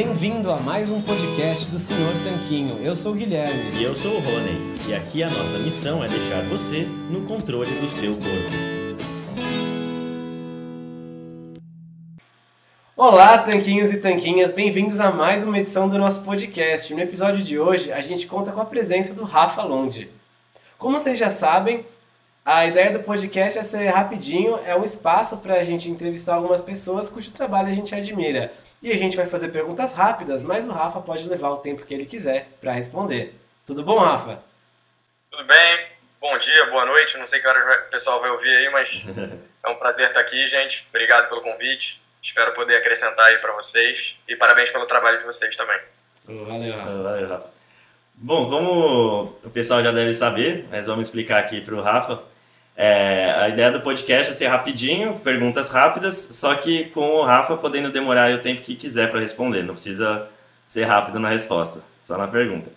Bem-vindo a mais um podcast do Senhor Tanquinho. Eu sou o Guilherme. E eu sou o Rony. E aqui a nossa missão é deixar você no controle do seu corpo. Olá, tanquinhos e tanquinhas, bem-vindos a mais uma edição do nosso podcast. No episódio de hoje, a gente conta com a presença do Rafa Londe. Como vocês já sabem, a ideia do podcast é ser rapidinho, é um espaço para a gente entrevistar algumas pessoas cujo trabalho a gente admira. E a gente vai fazer perguntas rápidas, mas o Rafa pode levar o tempo que ele quiser para responder. Tudo bom, Rafa? Tudo bem, bom dia, boa noite. Não sei que hora o pessoal vai ouvir aí, mas é um prazer estar aqui, gente. Obrigado pelo convite. Espero poder acrescentar aí para vocês. E parabéns pelo trabalho de vocês também. Valeu, Rafa. Valeu, Rafa. Bom, como o pessoal já deve saber, mas vamos explicar aqui para o Rafa. É, a ideia do podcast é ser rapidinho, perguntas rápidas, só que com o Rafa podendo demorar o tempo que quiser para responder. Não precisa ser rápido na resposta, só na pergunta.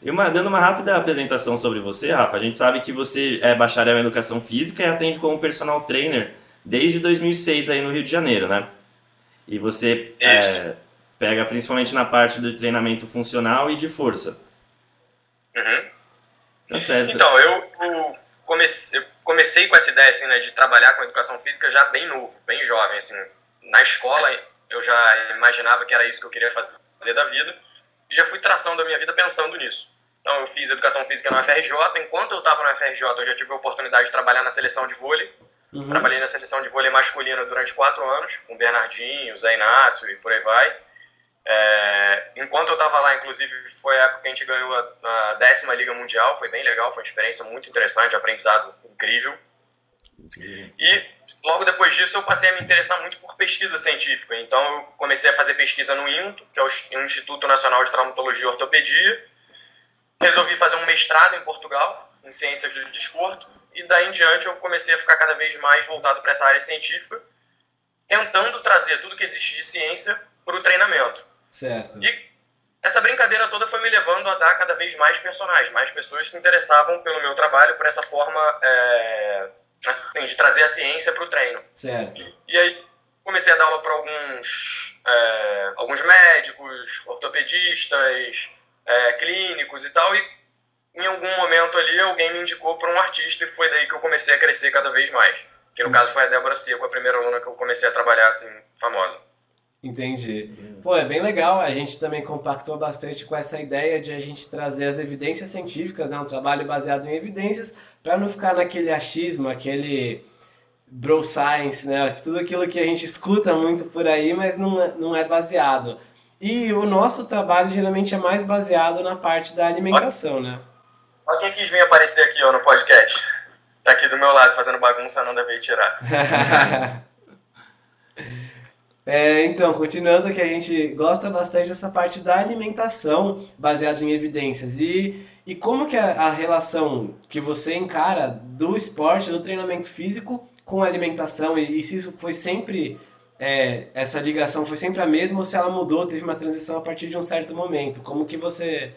E uma, dando uma rápida apresentação sobre você, Rafa, a gente sabe que você é bacharel em Educação Física e atende como personal trainer desde 2006 aí no Rio de Janeiro, né? E você é, pega principalmente na parte do treinamento funcional e de força. Uhum. Tá certo. Então, eu, eu comecei, eu comecei com essa ideia assim, né, de trabalhar com educação física já bem novo, bem jovem. Assim. Na escola eu já imaginava que era isso que eu queria fazer da vida e já fui traçando a minha vida pensando nisso. Então eu fiz educação física na UFRJ. Enquanto eu estava na UFRJ, eu já tive a oportunidade de trabalhar na seleção de vôlei. Uhum. Trabalhei na seleção de vôlei masculina durante quatro anos, com o Bernardinho, o Zé Inácio e por aí vai. É, enquanto eu estava lá, inclusive, foi a época que a gente ganhou a, a, décima Liga Mundial, foi bem legal, foi uma experiência muito interessante, aprendizado incrível. E logo depois disso eu passei a me interessar muito por pesquisa científica, então eu comecei a fazer pesquisa no INTO, que é o Instituto Nacional de Traumatologia e Ortopedia, resolvi fazer um mestrado em Portugal, em Ciências do Desporto, e daí em diante eu comecei a ficar cada vez mais voltado para essa área científica, tentando trazer tudo que existe de ciência para o treinamento. Certo. E essa brincadeira toda foi me levando a dar cada vez mais personagens, mais pessoas se interessavam pelo meu trabalho, por essa forma é, assim, de trazer a ciência para o treino. Certo. E aí comecei a dar aula para alguns, é, alguns médicos, ortopedistas, é, clínicos e tal, e em algum momento ali alguém me indicou para um artista e foi daí que eu comecei a crescer cada vez mais. Que no hum. caso foi a Débora Seco, a primeira aluna que eu comecei a trabalhar assim, famosa. Entendi. Pô, é bem legal. A gente também compactou bastante com essa ideia de a gente trazer as evidências científicas, né? um trabalho baseado em evidências, para não ficar naquele achismo, aquele bro science, né? Tudo aquilo que a gente escuta muito por aí, mas não é, não é baseado. E o nosso trabalho geralmente é mais baseado na parte da alimentação, né? Olha quem quis vir aparecer aqui ó, no podcast. Tá aqui do meu lado fazendo bagunça, não deve tirar. é, então, continuando que a gente gosta bastante dessa parte da alimentação baseada em evidências. E, e como que a, a relação que você encara do esporte, do treinamento físico com a alimentação, e, e se isso foi sempre é, essa ligação foi sempre a mesma ou se ela mudou, teve uma transição a partir de um certo momento? Como que você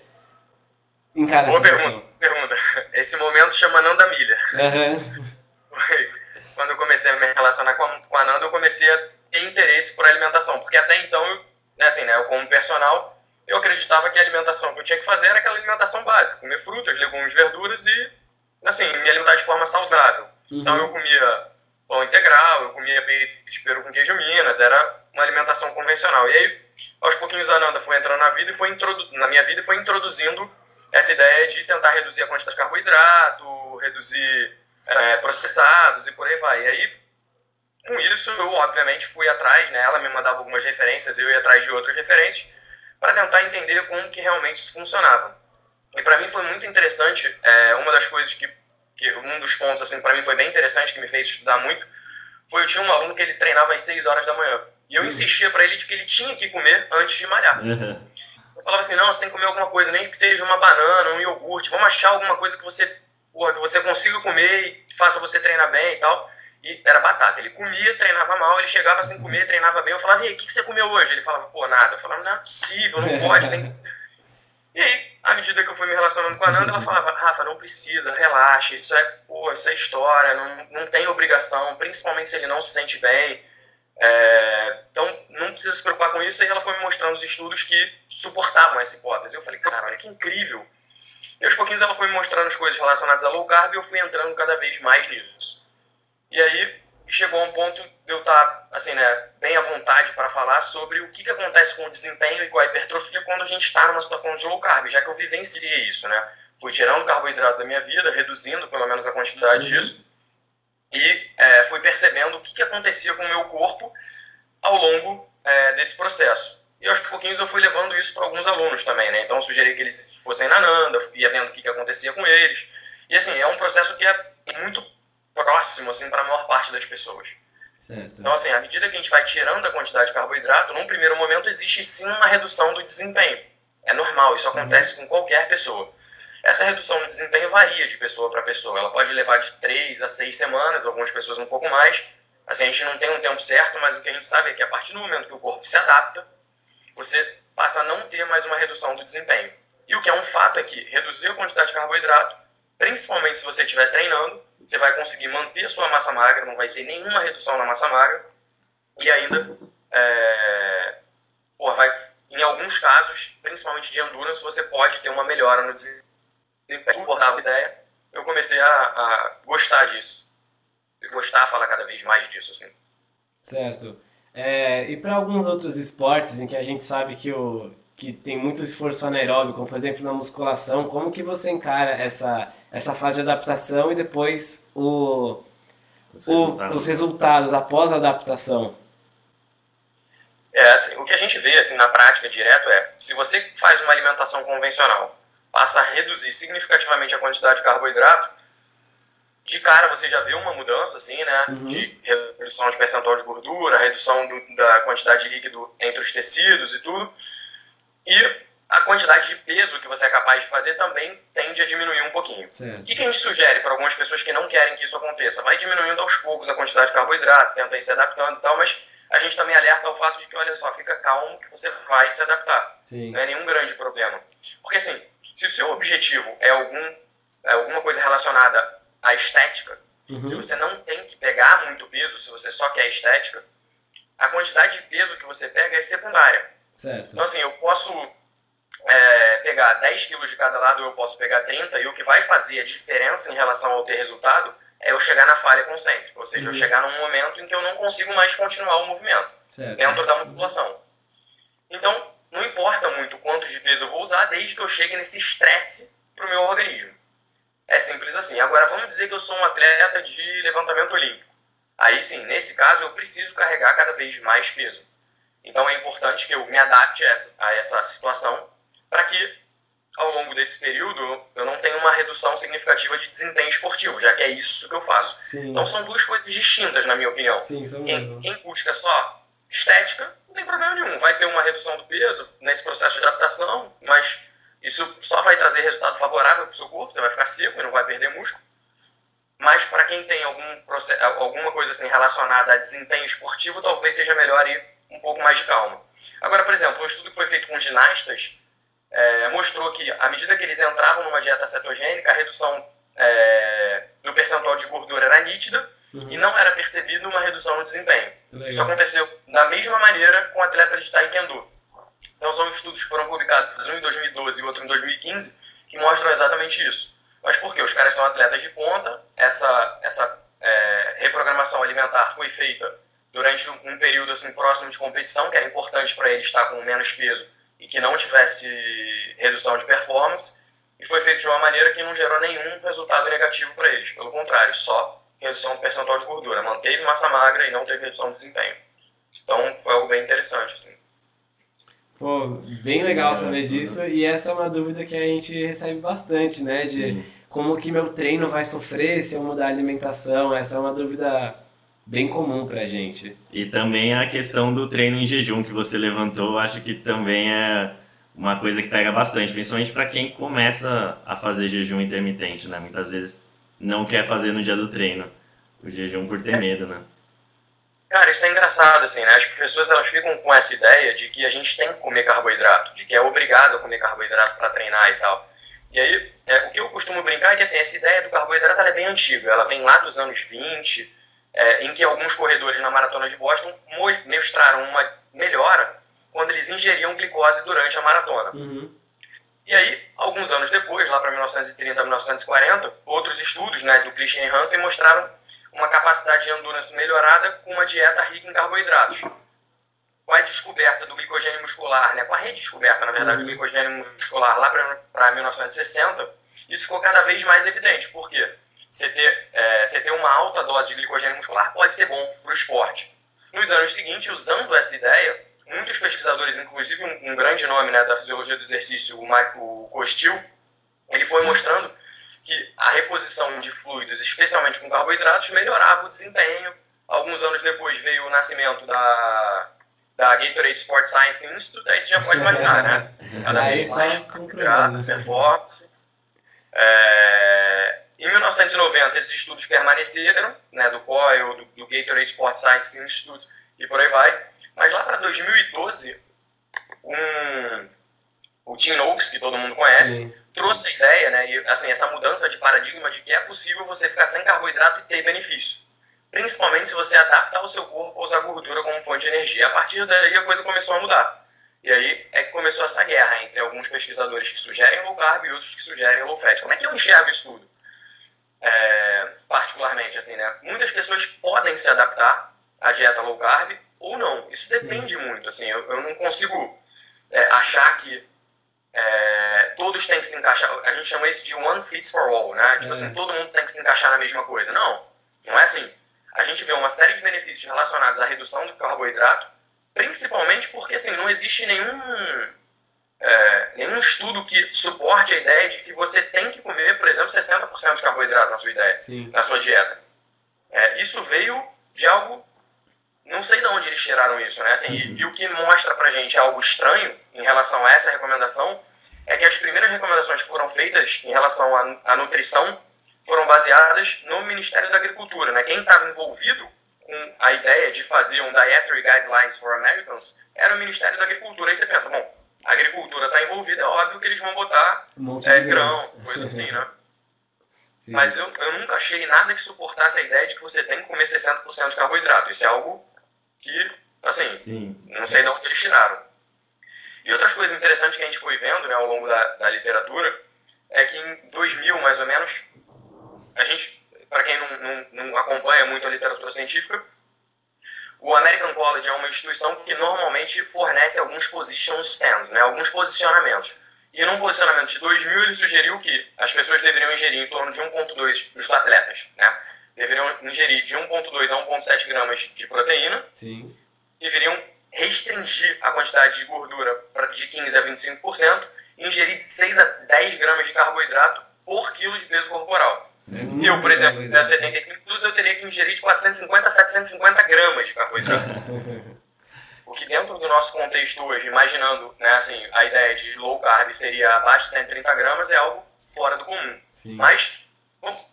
encara Boa pergunta, pergunta. Esse momento chama Nanda Milha. Uhum. Quando eu comecei a me relacionar com a, com a Nanda, eu comecei a ter interesse por alimentação, porque até então, assim, né, eu como personal, eu acreditava que a alimentação que eu tinha que fazer era aquela alimentação básica, comer frutas, legumes, verduras e, assim, me alimentar de forma saudável. Uhum. Então eu comia pão integral, eu comia peru com queijo Minas, era uma alimentação convencional. E aí, aos pouquinhos, a Nanda foi entrando na vida e foi na minha vida e foi introduzindo essa ideia de tentar reduzir a quantidade de carboidrato, reduzir é, processados e por aí vai. E aí, com isso, eu obviamente fui atrás, né? Ela me mandava algumas referências, eu ia atrás de outras referências para tentar entender como que realmente isso funcionava. E para mim foi muito interessante, é, uma das coisas que que um dos pontos, assim, para mim foi bem interessante, que me fez estudar muito, foi eu tinha um aluno que ele treinava às 6 horas da manhã. E eu uhum. insistia para ele de que ele tinha que comer antes de malhar. Uhum. Eu falava assim, não, você tem que comer alguma coisa, nem que seja uma banana, um iogurte, vamos achar alguma coisa que você, porra, que você consiga comer e faça você treinar bem e tal. E era batata. Ele comia, treinava mal, ele chegava sem comer, treinava bem. Eu falava, e aí, o que, que você comeu hoje? Ele falava, pô, nada. Eu falava, não é possível, não pode. Tem... E aí, à medida que eu fui me relacionando com a Nanda, ela falava, Rafa, não precisa, relaxa, isso é, pô, isso é história, não, não tem obrigação, principalmente se ele não se sente bem. É, então, não precisa se preocupar com isso. E ela foi me mostrando os estudos que suportavam essa hipótese. Eu falei, cara, olha que incrível. E aos pouquinhos ela foi me mostrando as coisas relacionadas a low carb e eu fui entrando cada vez mais nisso. E aí chegou a um ponto de eu estar assim, né, bem à vontade para falar sobre o que, que acontece com o desempenho e com a hipertrofia quando a gente está numa situação de low carb, já que eu vivenciei isso, né? Fui tirando carboidrato da minha vida, reduzindo pelo menos a quantidade uhum. disso, e é, fui percebendo o que, que acontecia com o meu corpo ao longo é, desse processo. E aos pouquinhos eu fui levando isso para alguns alunos também, né? Então eu sugeri que eles fossem na Nanda, ia vendo o que, que acontecia com eles. E assim, é um processo que é muito próximo, assim, para a maior parte das pessoas. Certo. Então, assim, à medida que a gente vai tirando a quantidade de carboidrato, num primeiro momento existe sim uma redução do desempenho. É normal, isso uhum. acontece uhum. com qualquer pessoa. Essa redução no desempenho varia de pessoa para pessoa. Ela pode levar de 3 a 6 semanas, algumas pessoas um pouco mais. Assim, a gente não tem um tempo certo, mas o que a gente sabe é que a partir do momento que o corpo se adapta, você passa a não ter mais uma redução do desempenho. E o que é um fato é que reduzir a quantidade de carboidrato, principalmente se você estiver treinando, você vai conseguir manter a sua massa magra, não vai ter nenhuma redução na massa magra, e ainda, é, vai, em alguns casos, principalmente de endurance, você pode ter uma melhora no desempenho suportava a ideia, eu comecei a, a gostar disso. Gostar falar cada vez mais disso, assim. Certo. É, e para alguns outros esportes em que a gente sabe que, o, que tem muito esforço anaeróbico, como por exemplo na musculação, como que você encara essa, essa fase de adaptação e depois o, os, o, resultados. os resultados após a adaptação? É, assim, o que a gente vê assim, na prática direto é, se você faz uma alimentação convencional, passa a reduzir significativamente a quantidade de carboidrato, de cara você já vê uma mudança, assim, né? Uhum. De redução de percentual de gordura, redução do, da quantidade de líquido entre os tecidos e tudo. E a quantidade de peso que você é capaz de fazer também tende a diminuir um pouquinho. Certo. O que, que a gente sugere para algumas pessoas que não querem que isso aconteça? Vai diminuindo aos poucos a quantidade de carboidrato, tenta ir se adaptando e tal, mas a gente também alerta ao fato de que, olha só, fica calmo que você vai se adaptar. Sim. Não é nenhum grande problema. Porque assim, se o seu objetivo é, algum, é alguma coisa relacionada à estética, uhum. se você não tem que pegar muito peso, se você só quer estética, a quantidade de peso que você pega é secundária. Certo. Então, assim, eu posso é, pegar 10 quilos de cada lado, eu posso pegar 30, e o que vai fazer a diferença em relação ao ter resultado é eu chegar na falha concêntrica, ou seja, uhum. eu chegar num momento em que eu não consigo mais continuar o movimento certo. dentro da musculação. Então, não importa muito quanto de peso eu vou usar, desde que eu chegue nesse estresse para o meu organismo. É simples assim. Agora, vamos dizer que eu sou um atleta de levantamento olímpico. Aí sim, nesse caso, eu preciso carregar cada vez mais peso. Então, é importante que eu me adapte a essa, a essa situação para que, ao longo desse período, eu não tenha uma redução significativa de desempenho esportivo, já que é isso que eu faço. Sim. Então, são duas coisas distintas, na minha opinião. Sim, quem, quem busca só estética, não tem problema nenhum. Vai ter uma redução do peso nesse processo de adaptação, mas isso só vai trazer resultado favorável para o seu corpo, você vai ficar seco e não vai perder músculo. Mas para quem tem algum processo, alguma coisa assim relacionada a desempenho esportivo, talvez seja melhor ir um pouco mais de calma. Agora, por exemplo, um estudo que foi feito com ginastas é, mostrou que, à medida que eles entravam numa dieta cetogênica, a redução é, no percentual de gordura era nítida uhum. e não era percebido uma redução no desempenho. Legal. Isso aconteceu da mesma maneira com atletas de Taekwondo. Então são estudos que foram publicados, um em 2012 e outro em 2015, que mostram exatamente isso. Mas por quê? Os caras são atletas de ponta, essa, essa é, reprogramação alimentar foi feita durante um período assim próximo de competição, que era importante para eles estar com menos peso e que não tivesse redução de performance, e foi feito de uma maneira que não gerou nenhum resultado negativo para eles. Pelo contrário, só redução do percentual de gordura. Manteve massa magra e não teve redução de desempenho. Então foi algo bem interessante. Assim. Pô, bem legal saber disso. E essa é uma dúvida que a gente recebe bastante, né? De Sim. como que meu treino vai sofrer se eu mudar a alimentação? Essa é uma dúvida bem comum pra gente. E também a questão do treino em jejum que você levantou, acho que também é uma coisa que pega bastante, principalmente para quem começa a fazer jejum intermitente, né? Muitas vezes não quer fazer no dia do treino o jejum por ter medo, né? Cara, isso é engraçado, assim, né? As pessoas elas ficam com essa ideia de que a gente tem que comer carboidrato, de que é obrigado a comer carboidrato para treinar e tal. E aí, é, o que eu costumo brincar é que assim, essa ideia do carboidrato é bem antiga, ela vem lá dos anos 20, é, em que alguns corredores na maratona de Boston mostraram uma melhora quando eles ingeriam glicose durante a maratona. Uhum. E aí, alguns anos depois, lá para 1930, 1940, outros estudos né, do Christian Hansen mostraram uma capacidade de endurance melhorada com uma dieta rica em carboidratos. Com a descoberta do glicogênio muscular, né, com a redescoberta, na verdade, do glicogênio muscular lá para 1960, isso ficou cada vez mais evidente. Por quê? Você ter, é, você ter uma alta dose de glicogênio muscular pode ser bom para o esporte. Nos anos seguintes, usando essa ideia, muitos pesquisadores, inclusive um, um grande nome né, da fisiologia do exercício, o Michael Costil, ele foi mostrando que a reposição de fluidos, especialmente com carboidratos, melhorava o desempenho. Alguns anos depois veio o nascimento da, da Gatorade Sport Science Institute, aí você já pode imaginar, né? Cada vez mais carboidrato, performance. É, em 1990, esses estudos permaneceram, né, do COIL, do, do Gatorade Sport Science Institute e por aí vai. Mas lá para 2012, um, o Tim Noakes, que todo mundo conhece, trouxe a ideia, né, e, assim, essa mudança de paradigma de que é possível você ficar sem carboidrato e ter benefício. Principalmente se você adaptar o seu corpo a usar gordura como fonte de energia. A partir daí a coisa começou a mudar. E aí é que começou essa guerra entre alguns pesquisadores que sugerem low carb e outros que sugerem low fat. Como é que eu enxergo isso tudo? É, particularmente, assim, né? Muitas pessoas podem se adaptar à dieta low carb ou não. Isso depende muito. Assim, eu, eu não consigo é, achar que é, todos têm que se encaixar. A gente chama isso de one fits for all, né? Tipo assim, é. todo mundo tem que se encaixar na mesma coisa. Não, não é assim. A gente vê uma série de benefícios relacionados à redução do carboidrato, principalmente porque assim, não existe nenhum, é, nenhum estudo que suporte a ideia de que você tem que comer, por exemplo, 60% de carboidrato na sua ideia, Sim. na sua dieta. É, isso veio de algo não sei de onde eles tiraram isso, né? Assim, e, e, o que mostra pra gente algo estranho em relação a essa recomendação é que as primeiras recomendações que foram feitas em relação à, à nutrição foram baseadas no Ministério da Agricultura, né? Quem estava envolvido com a ideia de fazer um Dietary Guidelines for Americans era o Ministério da Agricultura. Aí você pensa, bom, a agricultura está envolvida, é óbvio que eles vão botar um é, grãos, coisa assim, né? Sim. Mas eu, eu nunca achei nada que suportasse a ideia de que você tem que comer 60% de carboidrato. Isso é algo que, assim, Sim. não sei de onde eles tiraram. E outras coisas interessantes que a gente foi vendo né, ao longo da, da literatura é que em 2000, mais ou menos, a gente, para quem não, não, não acompanha muito a literatura científica, o American College é uma instituição que normalmente fornece alguns position stands, né, alguns posicionamentos. E num posicionamento de 2000 ele sugeriu que as pessoas deveriam ingerir em torno de 1,2 dos atletas, né? deveriam ingerir de 1,2 a 1,7 gramas de proteína. Sim. Deveriam restringir a quantidade de gordura de 15 a 25% e ingerir de 6 a 10 gramas de carboidrato por quilo de peso corporal. É eu, por exemplo, peso 75 quilos, eu teria que ingerir de 450 a 750 gramas de carboidrato. o que dentro do nosso contexto hoje, imaginando né, assim, a ideia de low carb seria abaixo de 130 gramas, é algo fora do comum. Sim. Mas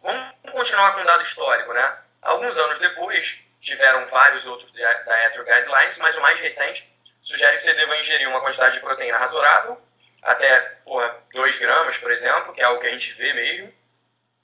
Vamos continuar com um dado histórico, né? Alguns anos depois, tiveram vários outros Dietary Guidelines, mas o mais recente sugere que você deva ingerir uma quantidade de proteína razoável, até porra, 2 gramas, por exemplo, que é algo que a gente vê mesmo.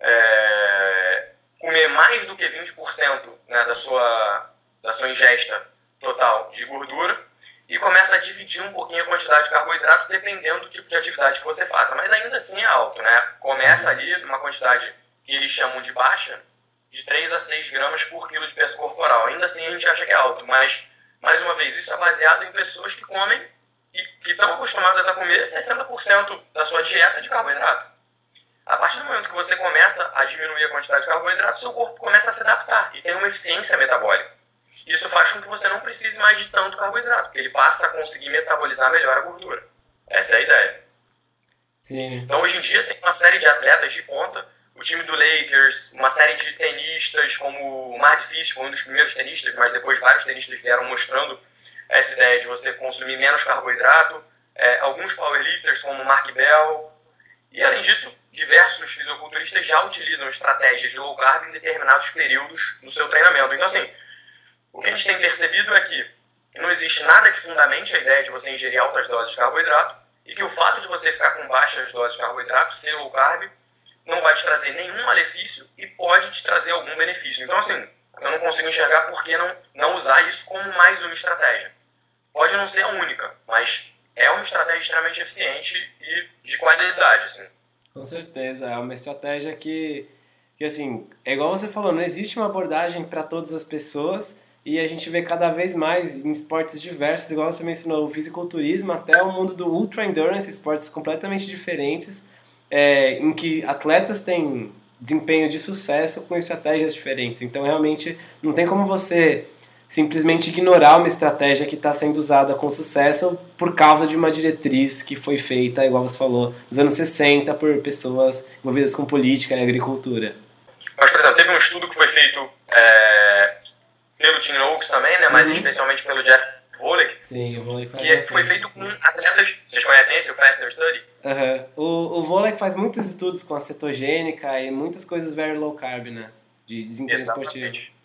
É, comer mais do que 20% né, da, sua, da sua ingesta total de gordura e começa a dividir um pouquinho a quantidade de carboidrato dependendo do tipo de atividade que você faça. Mas ainda assim é alto, né? Começa ali numa quantidade que eles chamam de baixa, de 3 a 6 gramas por quilo de peso corporal. Ainda assim a gente acha que é alto, mas, mais uma vez, isso é baseado em pessoas que comem e que estão acostumadas a comer 60% da sua dieta de carboidrato. A partir do momento que você começa a diminuir a quantidade de carboidrato, seu corpo começa a se adaptar e tem uma eficiência metabólica. Isso faz com que você não precise mais de tanto carboidrato, porque ele passa a conseguir metabolizar melhor a gordura. Essa é a ideia. Sim. Então, hoje em dia, tem uma série de atletas de ponta o time do Lakers, uma série de tenistas, como o Mark Fish foi um dos primeiros tenistas, mas depois vários tenistas vieram mostrando essa ideia de você consumir menos carboidrato, é, alguns powerlifters como Mark Bell, e além disso, diversos fisiculturistas já utilizam estratégias de low carb em determinados períodos do seu treinamento. Então, assim, o que a gente tem percebido é que não existe nada que fundamente a ideia de você ingerir altas doses de carboidrato e que o fato de você ficar com baixas doses de carboidrato, ser low carb, não vai te trazer nenhum malefício e pode te trazer algum benefício. Então, assim, eu não consigo enxergar por que não, não usar isso como mais uma estratégia. Pode não ser a única, mas é uma estratégia extremamente eficiente e de qualidade, assim. Com certeza, é uma estratégia que, que assim, é igual você falou, não existe uma abordagem para todas as pessoas e a gente vê cada vez mais em esportes diversos, igual você mencionou, o fisiculturismo até o mundo do ultra endurance, esportes completamente diferentes, é, em que atletas têm desempenho de sucesso com estratégias diferentes. Então, realmente, não tem como você simplesmente ignorar uma estratégia que está sendo usada com sucesso por causa de uma diretriz que foi feita, igual você falou, nos anos 60 por pessoas envolvidas com política e agricultura. Mas, por exemplo, teve um estudo que foi feito é, pelo Tim Oaks também, né, mas uhum. especialmente pelo Jeff Volek, Sim, o Volek que foi feito com atletas, vocês conhecem esse, o Faster Study? Uhum. O, o Volek faz muitos estudos com a cetogênica e muitas coisas very low carb, né, de desempenho esportivo.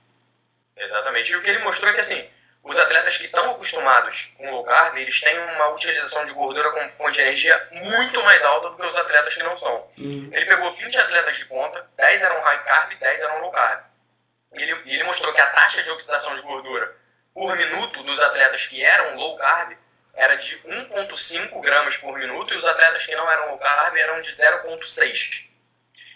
Exatamente. E o que ele mostrou é que, assim, os atletas que estão acostumados com low carb, eles têm uma utilização de gordura como fonte de energia muito mais alta do que os atletas que não são. Uhum. Ele pegou 20 atletas de ponta, 10 eram high carb e 10 eram low carb. E ele, ele mostrou que a taxa de oxidação de gordura por minuto dos atletas que eram low carb era de 1,5 gramas por minuto e os atletas que não eram low carb eram de 0,6.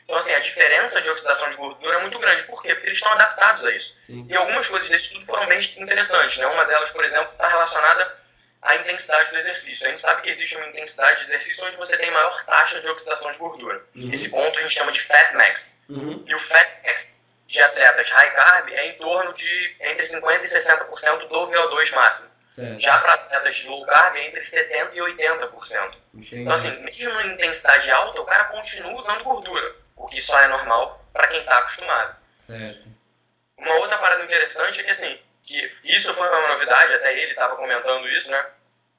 Então, assim, a diferença de oxidação de gordura é muito grande. Por quê? Porque eles estão adaptados a isso. Sim. E algumas coisas desse estudo foram bem interessantes. Né? Uma delas, por exemplo, está relacionada à intensidade do exercício. A gente sabe que existe uma intensidade de exercício onde você tem maior taxa de oxidação de gordura. Uhum. Esse ponto a gente chama de fat max. Uhum. E o fat max de atletas high carb é em torno de entre 50% e 60% do VO2 máximo. Certo. Já para atletas de low carb é entre 70% e 80%. Entendi. Então, assim, mesmo em intensidade alta, o cara continua usando gordura o que só é normal para quem está acostumado. Certo. Uma outra parada interessante é que, assim, que isso foi uma novidade, até ele estava comentando isso, né?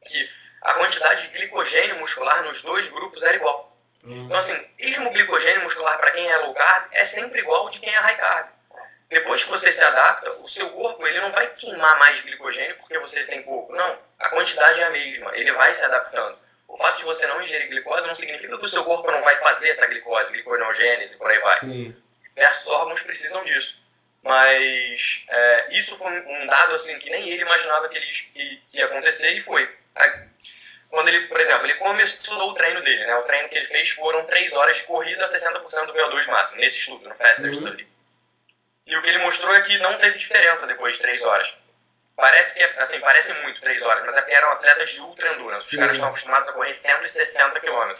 Que a quantidade de glicogênio muscular nos dois grupos era igual. Uhum. Então, assim, mesmo o glicogênio muscular para quem é low carb é sempre igual de quem é high carb. Depois que você se adapta, o seu corpo ele não vai queimar mais glicogênio porque você tem pouco. Não, a quantidade é a mesma. Ele vai se adaptando. O fato de você não ingerir glicose não significa que o seu corpo não vai fazer essa glicose, glicogenogênese, por aí vai. Sim. Diversos órgãos precisam disso. Mas é, isso foi um dado assim que nem ele imaginava que, ele, que, que ia acontecer e foi. Quando ele, por exemplo, ele começou o treino dele, né? O treino que ele fez foram 3 horas de corrida a 60% do VO2 máximo, nesse estudo, no Faster uhum. Study. E o que ele mostrou é que não teve diferença depois de 3 horas. Parece que, assim, parece muito, três horas, mas é porque eram atletas de ultra endurance. Os caras estão acostumados a correr 160 km.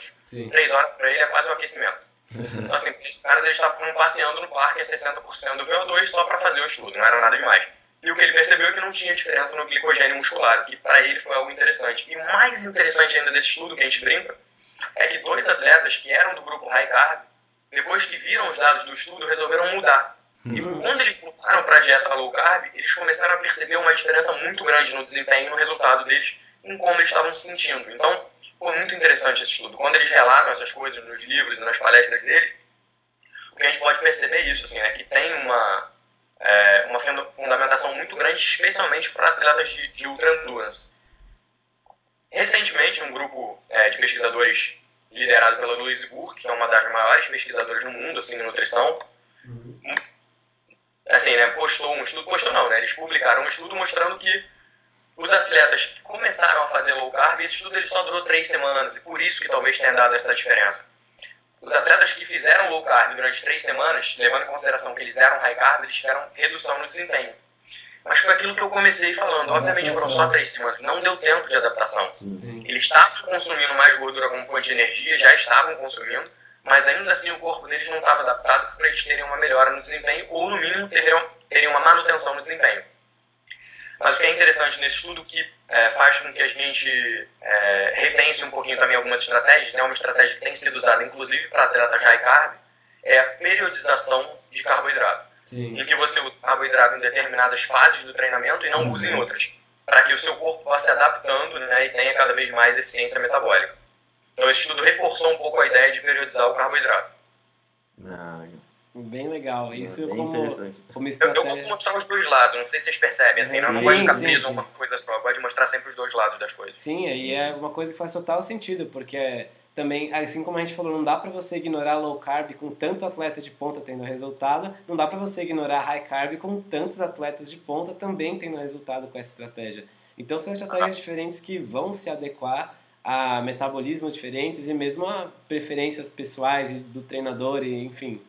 Três horas para ele é quase um aquecimento. então, assim, os caras eles estavam passeando no parque a 60% do VO2 só para fazer o estudo, não era nada demais. E o que ele percebeu é que não tinha diferença no glicogênio muscular, que para ele foi algo interessante. E o mais interessante ainda desse estudo, que a gente brinca, é que dois atletas que eram do grupo high carb, depois que viram os dados do estudo, resolveram mudar e uhum. quando eles voltaram para a dieta low carb, eles começaram a perceber uma diferença muito grande no desempenho e no resultado deles, em como eles estavam se sentindo. Então, foi muito interessante esse estudo. Quando eles relatam essas coisas nos livros e nas palestras dele, o que a gente pode perceber é isso, assim, né, que tem uma, é, uma fundamentação muito grande, especialmente para atletas de, de ultra endurance. Recentemente, um grupo é, de pesquisadores liderado pela Louise Burke, que é uma das maiores pesquisadoras no mundo assim, de nutrição, uhum assim, né, postou um estudo, postou não, né, eles publicaram um estudo mostrando que os atletas começaram a fazer low carb, esse estudo ele só durou três semanas, e por isso que talvez tenha dado essa diferença. Os atletas que fizeram low carb durante três semanas, levando em consideração que eles eram high carb, eles tiveram redução no desempenho. Mas foi aquilo que eu comecei falando. Obviamente foram só três semanas, não deu tempo de adaptação. Eles estavam consumindo mais gordura como fonte de energia, já estavam consumindo, mas ainda assim o corpo deles não estava adaptado para eles terem uma melhora no desempenho ou, no mínimo, teriam, teriam uma manutenção no desempenho. Mas o que é interessante nesse estudo, que é, faz com que a gente é, repense um pouquinho também algumas estratégias, é uma estratégia que tem sido usada inclusive para atletas high carb, é a periodização de carboidrato. Sim. Em que você usa carboidrato em determinadas fases do treinamento e não uhum. usa em outras. Para que o seu corpo vá se adaptando né, e tenha cada vez mais eficiência metabólica. Então esse estudo reforçou um pouco a ideia de periodizar o carboidrato. Ah, Bem legal. Isso bem como, como estratégia... eu, eu gosto mostrar os dois lados, não sei se vocês percebem, assim, não, não gosto de ficar preso a uma coisa só, eu gosto de mostrar sempre os dois lados das coisas. Sim, aí é uma coisa que faz total sentido, porque também, assim como a gente falou, não dá para você ignorar low carb com tanto atleta de ponta tendo resultado, não dá para você ignorar high carb com tantos atletas de ponta também tendo resultado com essa estratégia. Então são estratégias diferentes que vão se adequar a metabolismos diferentes e mesmo a preferências pessoais do treinador e enfim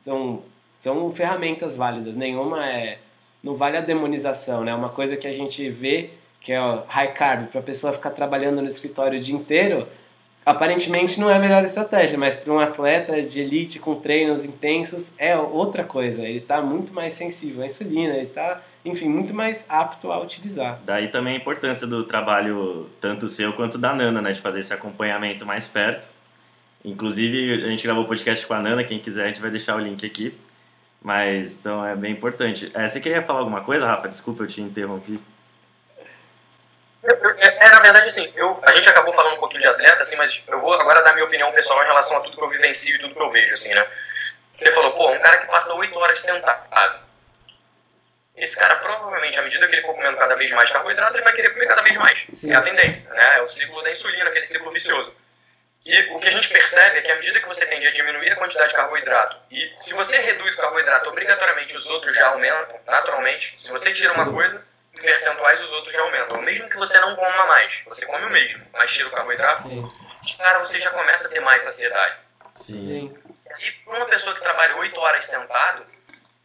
são, são ferramentas válidas. Nenhuma é. Não vale a demonização, né? Uma coisa que a gente vê que é high carb, para a pessoa ficar trabalhando no escritório o dia inteiro, aparentemente não é a melhor estratégia, mas para um atleta de elite com treinos intensos é outra coisa. Ele está muito mais sensível à insulina, ele está, enfim, muito mais apto a utilizar. Daí também a importância do trabalho, tanto seu quanto da Nana, né, de fazer esse acompanhamento mais perto Inclusive, a gente gravou o podcast com a Nana, quem quiser a gente vai deixar o link aqui. Mas, então é bem importante. É, você queria falar alguma coisa, Rafa? Desculpa, eu te interrompi. É, na verdade, assim, eu, a gente acabou falando um pouquinho de atleta, assim, mas eu vou agora dar minha opinião pessoal em relação a tudo que eu vivencio e tudo que eu vejo, assim, né? Você falou, pô, um cara que passa 8 horas sentado. Esse cara, provavelmente, à medida que ele for comendo cada vez mais carboidrato, ele vai querer comer cada vez mais. Sim. É a tendência, né? É o ciclo da insulina, aquele ciclo vicioso. E o que a gente percebe é que à medida que você tende a diminuir a quantidade de carboidrato, e se você reduz o carboidrato, obrigatoriamente os outros já aumentam, naturalmente. Se você tira uma coisa, em percentuais os outros já aumentam. Mesmo que você não coma mais, você come o mesmo, mas tira o carboidrato, de cara você já começa a ter mais saciedade. Sim. E para uma pessoa que trabalha 8 horas sentado,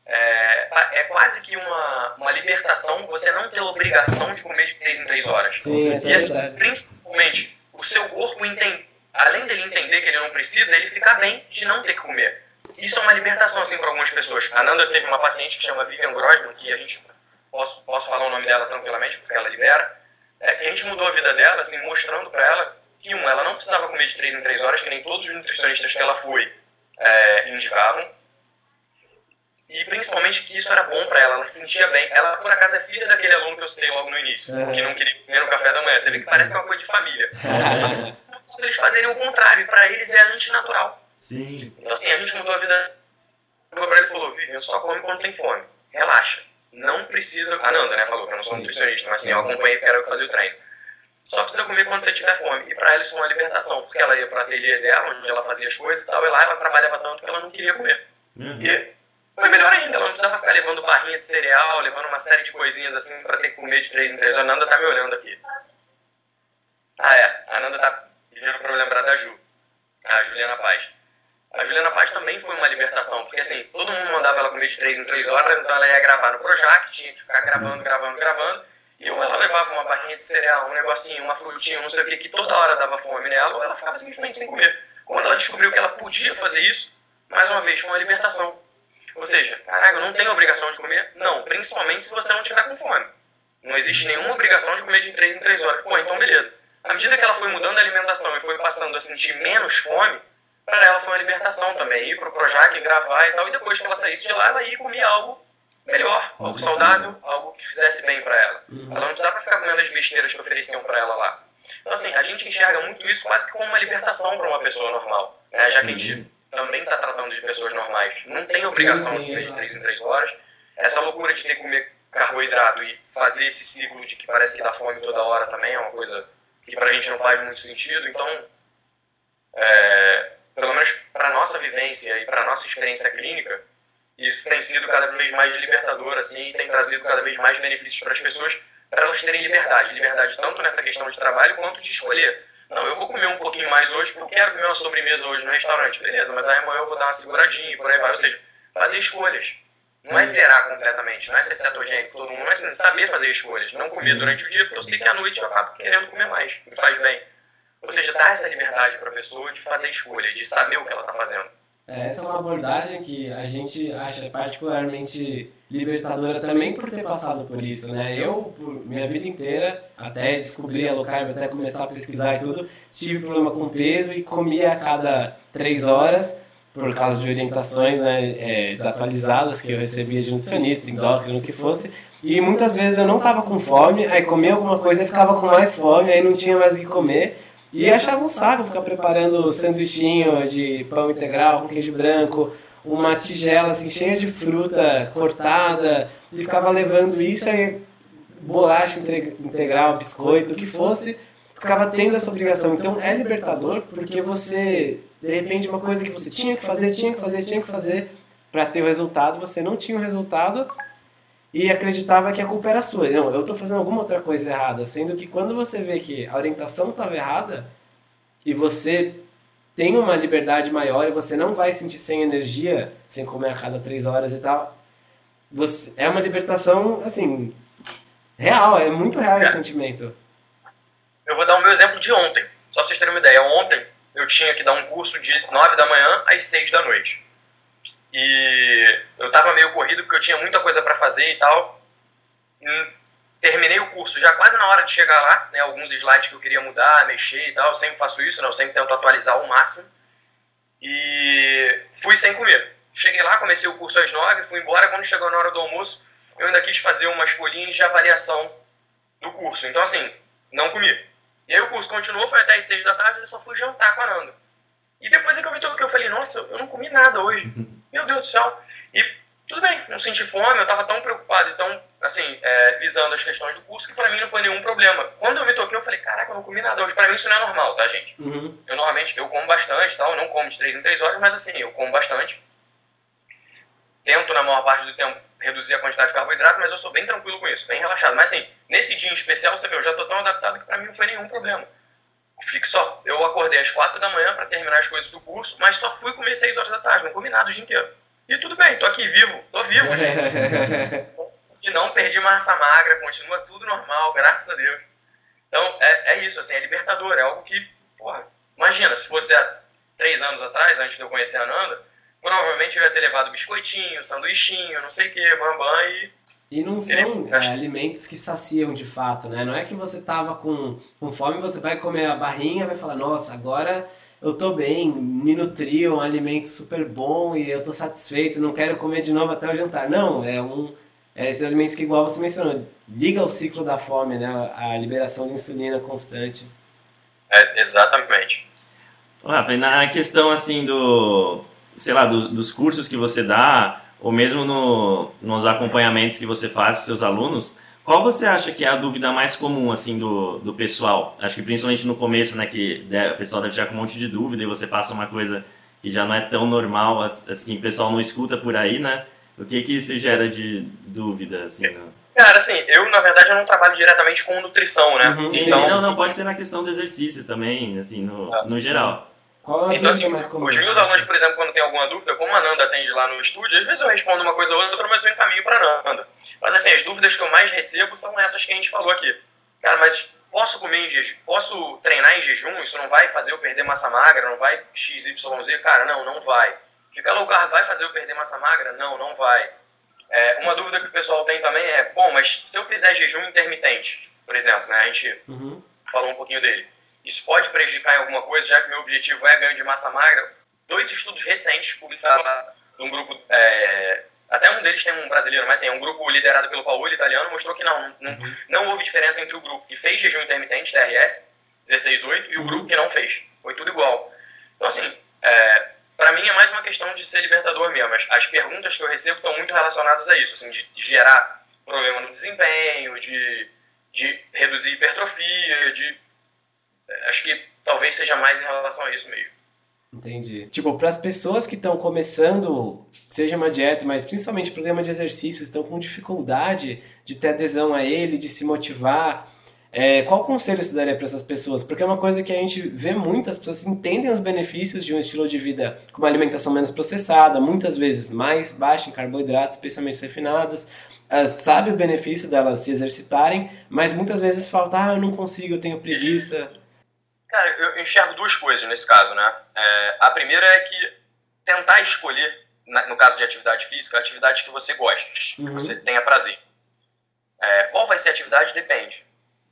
é, é quase que uma, uma libertação você não ter a obrigação de comer de 3 em 3 horas. Sim, e assim, principalmente, o seu corpo entende além dele entender que ele não precisa, ele ficar bem de não ter que comer. Isso é uma libertação, assim, para algumas pessoas. A Nanda teve uma paciente que chama Vivian Grossman, que a gente, posso, posso falar o nome dela tranquilamente, porque ela libera, é, que a gente mudou a vida dela, assim, mostrando para ela que, um, ela não precisava comer de 3 em 3 horas, que nem todos os nutricionistas que ela foi é, indicavam, e principalmente que isso era bom para ela, ela se sentia bem. Ela, por acaso, é filha daquele aluno que eu citei logo no início, é. que não queria comer no café da manhã. Você vê que parece que é uma coisa de família. eles fazerem o contrário, para eles é antinatural. Sim. Então, assim, a gente mudou a vida. Para ele falou: Vivian, só come quando tem fome. Relaxa. Não precisa. A Nanda, né, falou que eu não sou nutricionista, mas assim, eu acompanhei porque era fazer o treino. Só precisa comer quando você tiver fome. E para ela isso foi uma libertação, porque ela ia para o ateliê dela, onde ela fazia as coisas e tal, e lá ela trabalhava tanto que ela não queria comer. Uhum. E foi melhor ainda, ela não precisava ficar levando barrinha de cereal, levando uma série de coisinhas assim para ter que comer de três em três. A Nanda tá me olhando aqui. Ah, é. A Nanda tá pedindo para eu lembrar da Ju, a Juliana Paz. A Juliana Paz também foi uma libertação, porque assim, todo mundo mandava ela comer de 3 em 3 horas, então ela ia gravar no Projac, tinha que ficar gravando, gravando, gravando, e ou ela levava uma barrinha de cereal, um negocinho, uma frutinha, não sei o que, que toda hora dava fome nela, ou ela ficava simplesmente sem comer. Quando ela descobriu que ela podia fazer isso, mais uma vez, foi uma libertação. Ou seja, caraca, eu não tenho obrigação de comer? Não, principalmente se você não estiver com fome. Não existe nenhuma obrigação de comer de 3 em 3 horas. Pô, então beleza. À medida que ela foi mudando a alimentação e foi passando a sentir menos fome, para ela foi uma libertação também. Ir pro Projac, gravar e tal. E depois que ela saísse de lá, ela ia comer algo melhor, algo saudável, algo que fizesse bem para ela. Uhum. Ela não precisava ficar comendo as besteiras que ofereciam para ela lá. Então, assim, a gente enxerga muito isso quase que como uma libertação para uma pessoa normal. Né? Já que a gente também está tratando de pessoas normais. Não tem obrigação de comer de 3 em 3 horas. Essa loucura de ter que comer carboidrato e fazer esse ciclo de que parece que dá fome toda hora também é uma coisa que para a gente não faz muito sentido. Então, é, pelo menos para nossa vivência e para nossa experiência clínica, isso tem sido cada vez mais libertador, assim, e tem trazido cada vez mais benefícios para as pessoas, para elas terem liberdade. Liberdade tanto nessa questão de trabalho quanto de escolher. Não, eu vou comer um pouquinho mais hoje porque eu quero comer uma sobremesa hoje no restaurante. Beleza, mas aí amanhã eu vou dar uma seguradinha e por aí vai. Ou seja, fazer escolhas. Não é zerar completamente, não é ser cetogênico todo mundo, mas é saber fazer escolhas. Não comer durante o dia, porque eu sei que à noite eu acabo querendo comer mais, me faz bem. Ou seja, dar essa liberdade para a pessoa de fazer escolhas, de saber o que ela está fazendo. É, essa é uma abordagem que a gente acha particularmente libertadora também por ter passado por isso, né? Eu, minha vida inteira, até descobrir a low carb, até começar a pesquisar e tudo, tive problema com peso e comia a cada três horas por causa de orientações né, é, desatualizadas que eu recebia de nutricionista, endócrino, o que fosse. E muitas vezes eu não tava com fome, aí comia alguma coisa e ficava com mais fome, aí não tinha mais o que comer. E achava um saco ficar preparando sanduichinho de pão integral com queijo branco, uma tigela assim cheia de fruta cortada, e ficava levando isso aí bolacha integral, biscoito, o que fosse, ficava tendo essa obrigação. Então é libertador porque você, de repente, uma coisa que você tinha que fazer, tinha que fazer, tinha que fazer para ter o resultado, você não tinha o resultado e acreditava que a culpa era sua. Não, eu estou fazendo alguma outra coisa errada, sendo que quando você vê que a orientação estava errada e você tem uma liberdade maior e você não vai sentir sem energia, sem comer a cada três horas e tal, você, é uma libertação, assim, real, é muito real esse é. sentimento. Eu vou dar o meu exemplo de ontem, só pra vocês terem uma ideia. Ontem eu tinha que dar um curso de 9 da manhã às 6 da noite. E eu tava meio corrido porque eu tinha muita coisa para fazer e tal. E terminei o curso já quase na hora de chegar lá, né, alguns slides que eu queria mudar, mexer e tal. Eu sempre faço isso, né, eu sempre tento atualizar ao máximo. E fui sem comer. Cheguei lá, comecei o curso às 9, fui embora. Quando chegou na hora do almoço, eu ainda quis fazer umas folhinhas de avaliação do curso. Então, assim, não comi. E aí o curso continuou, foi até as seis da tarde, eu só fui jantar com a Nanda. E depois é que eu vi tudo que eu falei, nossa, eu não comi nada hoje. Meu Deus do céu. E tudo bem, não senti fome, eu estava tão preocupado e tão, assim, é, visando as questões do curso que para mim não foi nenhum problema. Quando eu me toquei, eu falei, caraca, eu não comi nada hoje. Para mim isso não é normal, tá, gente? Uhum. Eu normalmente, eu como bastante, tal, eu não como de três em três horas, mas assim, eu como bastante. Tento, na maior parte do tempo, reduzir a quantidade de carboidrato, mas eu sou bem tranquilo com isso, bem relaxado. Mas assim, nesse dia em especial, você vê, eu já tô tão adaptado que para mim não foi nenhum problema. Fico só, eu acordei às quatro da manhã para terminar as coisas do curso, mas só fui comer seis horas da tarde, não comi nada o dia inteiro. E tudo bem, tô aqui vivo, tô vivo, gente. e não perdi massa magra, continua tudo normal, graças a Deus. Então, é, é isso, assim, é libertador, é algo que, porra, imagina, se fosse há três anos atrás, antes de eu conhecer a Nanda, provavelmente eu ia ter levado biscoitinho, sanduichinho, não sei o que, bambam e. E não são é, alimentos que saciam de fato, né? Não é que você tava com, com fome, você vai comer a barrinha vai falar, nossa, agora eu tô bem, me nutri, é um alimento super bom e eu tô satisfeito, não quero comer de novo até o jantar. Não, é um. É esses alimentos que, igual você mencionou, liga o ciclo da fome, né? A liberação de insulina constante. É, exatamente. Rafa, na questão assim do sei lá, do, dos cursos que você dá, ou mesmo no, nos acompanhamentos que você faz com seus alunos, qual você acha que é a dúvida mais comum, assim, do, do pessoal? Acho que principalmente no começo, né, que o pessoal deve ficar com um monte de dúvida e você passa uma coisa que já não é tão normal, assim, o pessoal não escuta por aí, né? O que que isso gera de dúvida, assim, né? Cara, assim, eu na verdade eu não trabalho diretamente com nutrição, né? Uhum, então, não, não, pode ser na questão do exercício também, assim, no, ah. no geral. Qual é então, assim, mais comum? Os meus alunos, por exemplo, quando tem alguma dúvida, como a Nanda atende lá no estúdio, às vezes eu respondo uma coisa ou outra, mas eu encaminho para Nanda. Mas assim, as dúvidas que eu mais recebo são essas que a gente falou aqui. Cara, mas posso comer em jejum? Posso treinar em jejum? Isso não vai fazer eu perder massa magra? Não vai XYZ? Cara, não, não vai. Ficar low carb vai fazer eu perder massa magra? Não, não vai. É, uma dúvida que o pessoal tem também é, bom, mas se eu fizer jejum intermitente, por exemplo, né, a gente uhum. falou um pouquinho dele isso pode prejudicar em alguma coisa, já que meu objetivo é ganho de massa magra. Dois estudos recentes publicados de um grupo, é, até um deles tem um brasileiro, mas sim, é um grupo liderado pelo Paulo, italiano, mostrou que não, não, uhum. não houve diferença entre o grupo que fez jejum intermitente, TRF, 16-8, e o grupo uhum. que não fez. Foi tudo igual. Então, assim, é, para mim é mais uma questão de ser libertador mesmo. As, as perguntas que eu recebo estão muito relacionadas a isso, assim, de, de gerar problema no desempenho, de, de reduzir hipertrofia, de acho que talvez seja mais em relação a isso mesmo. Entendi. Tipo, para as pessoas que estão começando, seja uma dieta, mas principalmente programa de exercícios, estão com dificuldade de ter adesão a ele, de se motivar, é, qual conselho você daria para essas pessoas? Porque é uma coisa que a gente vê muito, as pessoas entendem os benefícios de um estilo de vida com uma alimentação menos processada, muitas vezes mais baixa em carboidratos, especialmente refinados, uh, sabe o benefício delas se exercitarem, mas muitas vezes falta, ah, eu não consigo, eu tenho preguiça. Cara, eu enxergo duas coisas nesse caso, né? É, a primeira é que tentar escolher, no caso de atividade física, atividades que você goste, que uhum. você tenha prazer. É, qual vai ser a atividade? Depende.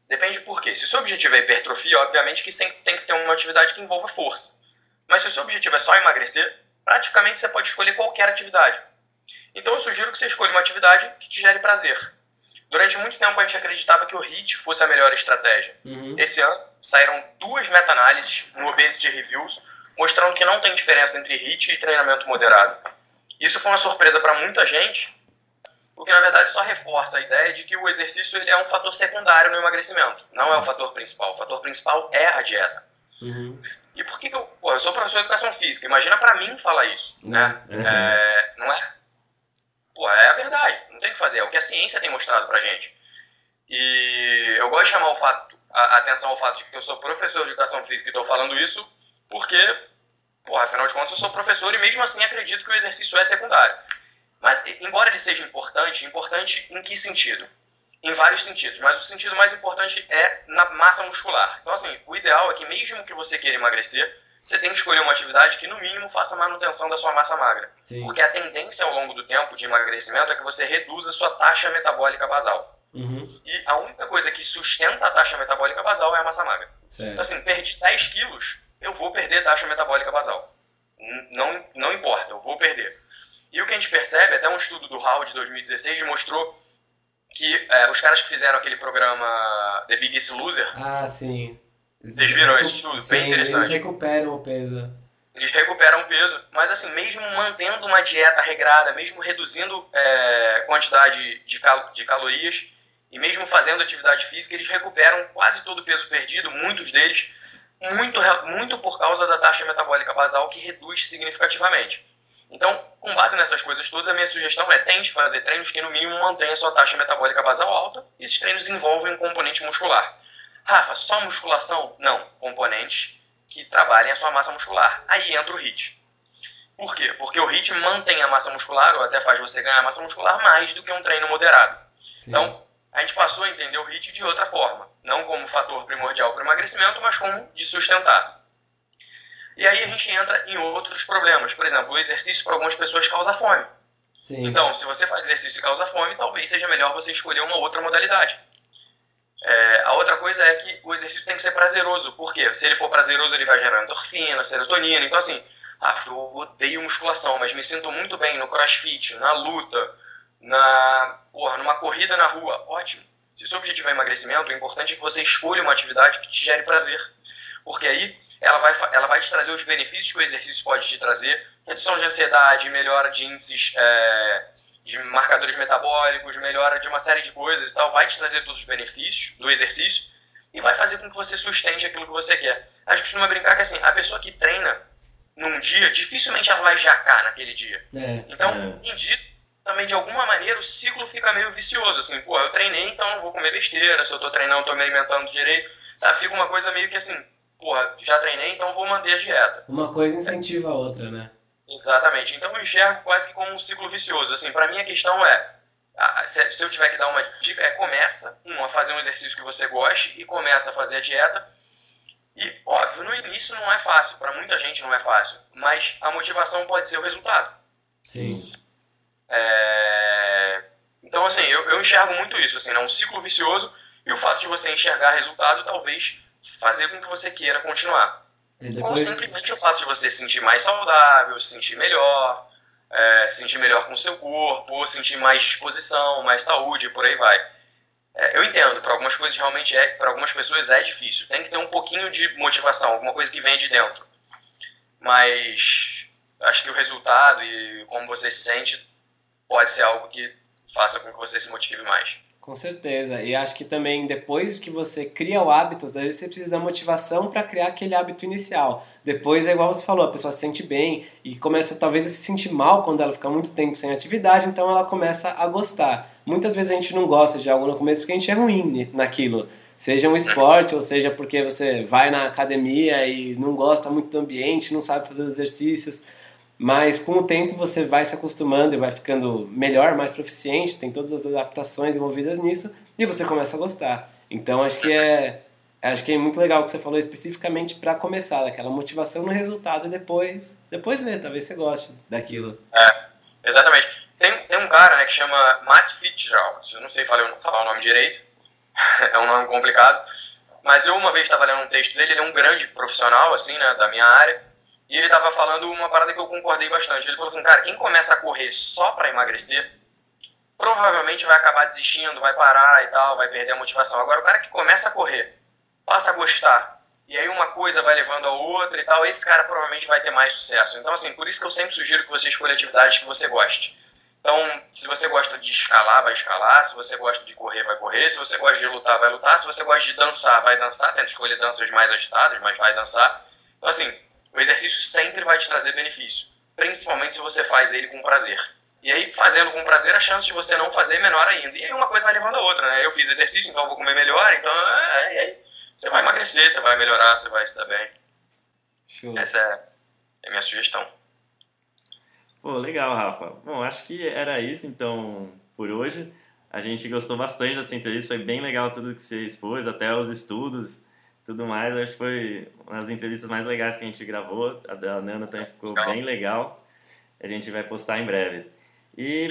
Depende por quê. Se o seu objetivo é hipertrofia, obviamente que sempre tem que ter uma atividade que envolva força. Mas se o seu objetivo é só emagrecer, praticamente você pode escolher qualquer atividade. Então eu sugiro que você escolha uma atividade que te gere prazer. Durante muito tempo a gente acreditava que o HIIT fosse a melhor estratégia. Uhum. Esse ano saíram duas meta-análises no Obesity Reviews mostrando que não tem diferença entre HIIT e treinamento moderado. Isso foi uma surpresa para muita gente, porque na verdade só reforça a ideia de que o exercício ele é um fator secundário no emagrecimento, não é o fator principal. O fator principal é a dieta. Uhum. E por que, que eu, pô, eu sou professor de educação física? Imagina para mim falar isso, né? Uhum. É, não é? Pô, é a verdade, não tem o que fazer, é o que a ciência tem mostrado pra gente. E eu gosto de chamar fato, a, atenção ao fato de que eu sou professor de educação física e estou falando isso porque, pô, afinal de contas, eu sou professor e mesmo assim acredito que o exercício é secundário. Mas, embora ele seja importante, importante em que sentido? Em vários sentidos, mas o sentido mais importante é na massa muscular. Então, assim, o ideal é que mesmo que você queira emagrecer, você tem que escolher uma atividade que, no mínimo, faça manutenção da sua massa magra. Sim. Porque a tendência ao longo do tempo de emagrecimento é que você reduza a sua taxa metabólica basal. Uhum. E a única coisa que sustenta a taxa metabólica basal é a massa magra. Então, Certo. assim, perdi 10 quilos, eu vou perder taxa metabólica basal. Não, não importa, eu vou perder. E o que a gente percebe, até um estudo do Hall de 2016 mostrou que é, os caras que fizeram aquele programa The Biggest Loser, Ah, sim. Vocês viram esse estudo? Bem interessante. Eles recuperam o peso. eles recuperam peso, mas assim, mesmo mantendo uma dieta regrada, mesmo reduzindo é, quantidade de, cal de calorias e mesmo fazendo atividade física, eles recuperam quase todo o peso perdido, muitos deles, muito, muito por causa da taxa metabólica basal que reduz significativamente. Então, com base nessas coisas todas, a minha sugestão é tente fazer treinos que no mínimo mantenham sua taxa metabólica basal alta. e Esses treinos envolvem um componente muscular. Rafa, só musculação? Não, componentes que trabalhem a sua massa muscular. Aí entra o HIIT. Por quê? Porque o HIIT mantém a massa muscular, ou até faz você ganhar massa muscular, mais do que um treino moderado. Sim. Então, a gente passou a entender o HIIT de outra forma. Não como fator primordial para o emagrecimento, mas como de sustentar. E aí a gente entra em outros problemas. Por exemplo, o exercício para algumas pessoas causa fome. Sim. Então, se você faz exercício e causa fome, talvez seja melhor você escolher uma outra modalidade. É, a outra coisa é que o exercício tem que ser prazeroso. Por quê? Se ele for prazeroso, ele vai gerar endorfina, serotonina. Então, assim, ah, eu odeio musculação, mas me sinto muito bem no crossfit, na luta, na, porra, numa corrida na rua. Ótimo. Se o seu objetivo é emagrecimento, o importante é que você escolha uma atividade que te gere prazer. Porque aí ela vai, ela vai te trazer os benefícios que o exercício pode te trazer. Redução de ansiedade, melhora de índices é, de marcadores metabólicos, melhora de uma série de coisas e tal. Vai te trazer todos os benefícios do exercício e vai fazer com que você sustente aquilo que você quer. A gente costuma brincar que assim, a pessoa que treina num dia, dificilmente ela vai jacar naquele dia. É. Então, É. além disso, também de alguma maneira o ciclo fica meio vicioso, assim, pô, eu treinei, então não vou comer besteira, se eu tô treinando, tô me alimentando direito, sabe? Fica uma coisa meio que assim, porra, já treinei, então vou manter a dieta. Uma coisa incentiva a outra, né? Exatamente. Então eu enxergo quase que como um ciclo vicioso. Assim, para mim a questão é, se eu tiver que dar uma dica, é começa, um, a fazer um exercício que você goste e começa a fazer a dieta. E, óbvio, no início não é fácil, para muita gente não é fácil, mas a motivação pode ser o resultado. Sim. É, Então, assim, eu, eu enxergo muito isso, assim, né? um ciclo vicioso e o fato de você enxergar resultado talvez fazer com que você queira continuar. E Ou depois, simplesmente o fato de você se sentir mais saudável, se sentir melhor, é, se sentir melhor com o seu corpo, ou sentir mais disposição, mais saúde, por aí vai. É, eu entendo, para algumas coisas realmente é, para algumas pessoas é difícil. Tem que ter um pouquinho de motivação, alguma coisa que vem de dentro. Mas acho que o resultado e como você se sente pode ser algo que faça com que você se motive mais. Com certeza. E acho que também depois que você cria o hábito, daí você precisa da motivação para criar aquele hábito inicial. Depois é igual você falou, a pessoa se sente bem e começa talvez a se sentir mal quando ela fica muito tempo sem atividade, então ela começa a gostar. Muitas vezes a gente não gosta de algo no começo porque a gente é ruim naquilo. Seja um esporte, ou seja porque você vai na academia e não gosta muito do ambiente, não sabe fazer os exercícios. Mas com o tempo você vai se acostumando e vai ficando melhor, mais proficiente, tem todas as adaptações envolvidas nisso e você começa a gostar. Então acho que é acho que é muito legal o que você falou especificamente para começar, aquela motivação no resultado e depois depois ver, talvez você goste daquilo. Exatamente. Tem, tem um cara né, que chama Matt Fitzgerald, eu não sei falar, falar o nome direito, é um nome complicado, mas eu uma vez estava lendo um texto dele, ele é um grande profissional assim, né, da minha área, E ele tava falando uma parada que eu concordei bastante. Ele falou assim, cara, quem começa a correr só para emagrecer, provavelmente vai acabar desistindo, vai parar e tal, vai perder a motivação. Agora, o cara que começa a correr, passa a gostar, e aí uma coisa vai levando a outra e tal, esse cara provavelmente vai ter mais sucesso. Então, assim, por isso que eu sempre sugiro que você escolha atividades que você goste. Então, se você gosta de escalar, vai escalar. Se você gosta de correr, vai correr. Se você gosta de lutar, vai lutar. Se você gosta de dançar, vai dançar. Tenta escolher danças mais agitadas, mas vai dançar. Então, assim, o exercício sempre vai te trazer benefício. Principalmente se você faz ele com prazer. E aí, fazendo com prazer, a chance de você não fazer é menor ainda. E aí, uma coisa vai levando a outra, né? Eu fiz exercício, então eu vou comer melhor. Então, é, e aí, você vai emagrecer, você vai melhorar, você vai se dar bem. Show. Essa é, é a minha sugestão. Pô, legal, Rafa. Bom, acho que era isso então por hoje. A gente gostou bastante dessa entrevista, foi bem legal tudo que você expôs, até os estudos, tudo mais. Acho que foi uma das entrevistas mais legais que a gente gravou. A da Nana também ficou legal. bem legal. A gente vai postar em breve. E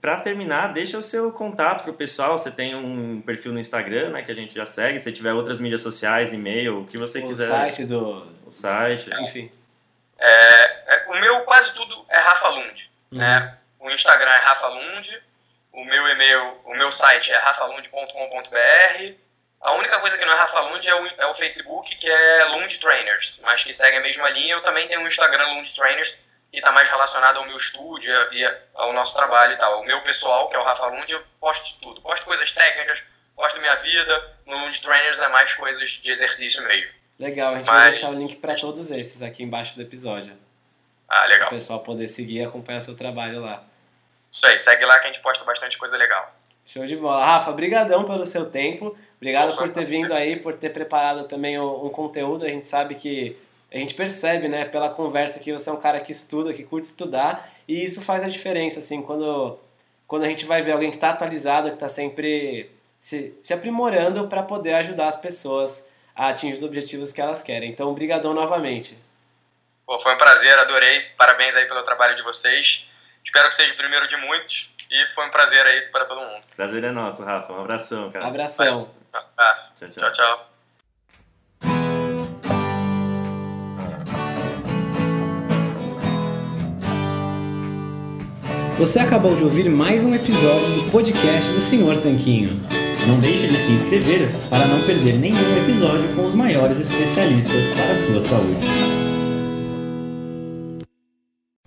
para terminar, deixa o seu contato pro pessoal. Você tem um perfil no Instagram, né, que a gente já segue. Se tiver outras mídias sociais, e-mail, o que você o quiser. O site do. O site. Enfim. É, é, o meu quase tudo é Rafa Lund. Uhum. Né? O Instagram é Rafa Lund, o meu e-mail, o meu site é rafalund.com.br. A única coisa que não é Rafa Lund é o, é o Facebook, que é Lund Trainers, mas que segue a mesma linha. Eu também tenho um Instagram Lund Trainers, que está mais relacionado ao meu estúdio e ao nosso trabalho e tal. O meu pessoal, que é o Rafa Lund, eu posto de tudo. Posto coisas técnicas, posto minha vida. No Lund Trainers é mais coisas de exercício meio. Legal, a gente Mas... vai deixar o link para todos esses aqui embaixo do episódio. Ah, legal. Para o pessoal poder seguir e acompanhar seu trabalho lá. Isso aí, segue lá que a gente posta bastante coisa legal. Show de bola. Rafa, brigadão pelo seu tempo. Obrigado por ter vindo aí, por ter preparado também um conteúdo. A gente sabe que a gente percebe, né, pela conversa que você é um cara que estuda, que curte estudar, e isso faz a diferença, assim, quando, quando a gente vai ver alguém que está atualizado, que está sempre se, se aprimorando para poder ajudar as pessoas a atingir os objetivos que elas querem. Então, obrigadão novamente. Pô, foi um prazer, adorei. Parabéns aí pelo trabalho de vocês. Espero que seja o primeiro de muitos. E foi um prazer aí para todo mundo. Prazer é nosso, Rafa. Um abração, cara. Abração. Abraço. Tchau, tchau. tchau, tchau. Você acabou de ouvir mais um episódio do podcast do Senhor Tanquinho. Não deixe de se inscrever para não perder nenhum episódio com os maiores especialistas para a sua saúde.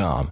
com.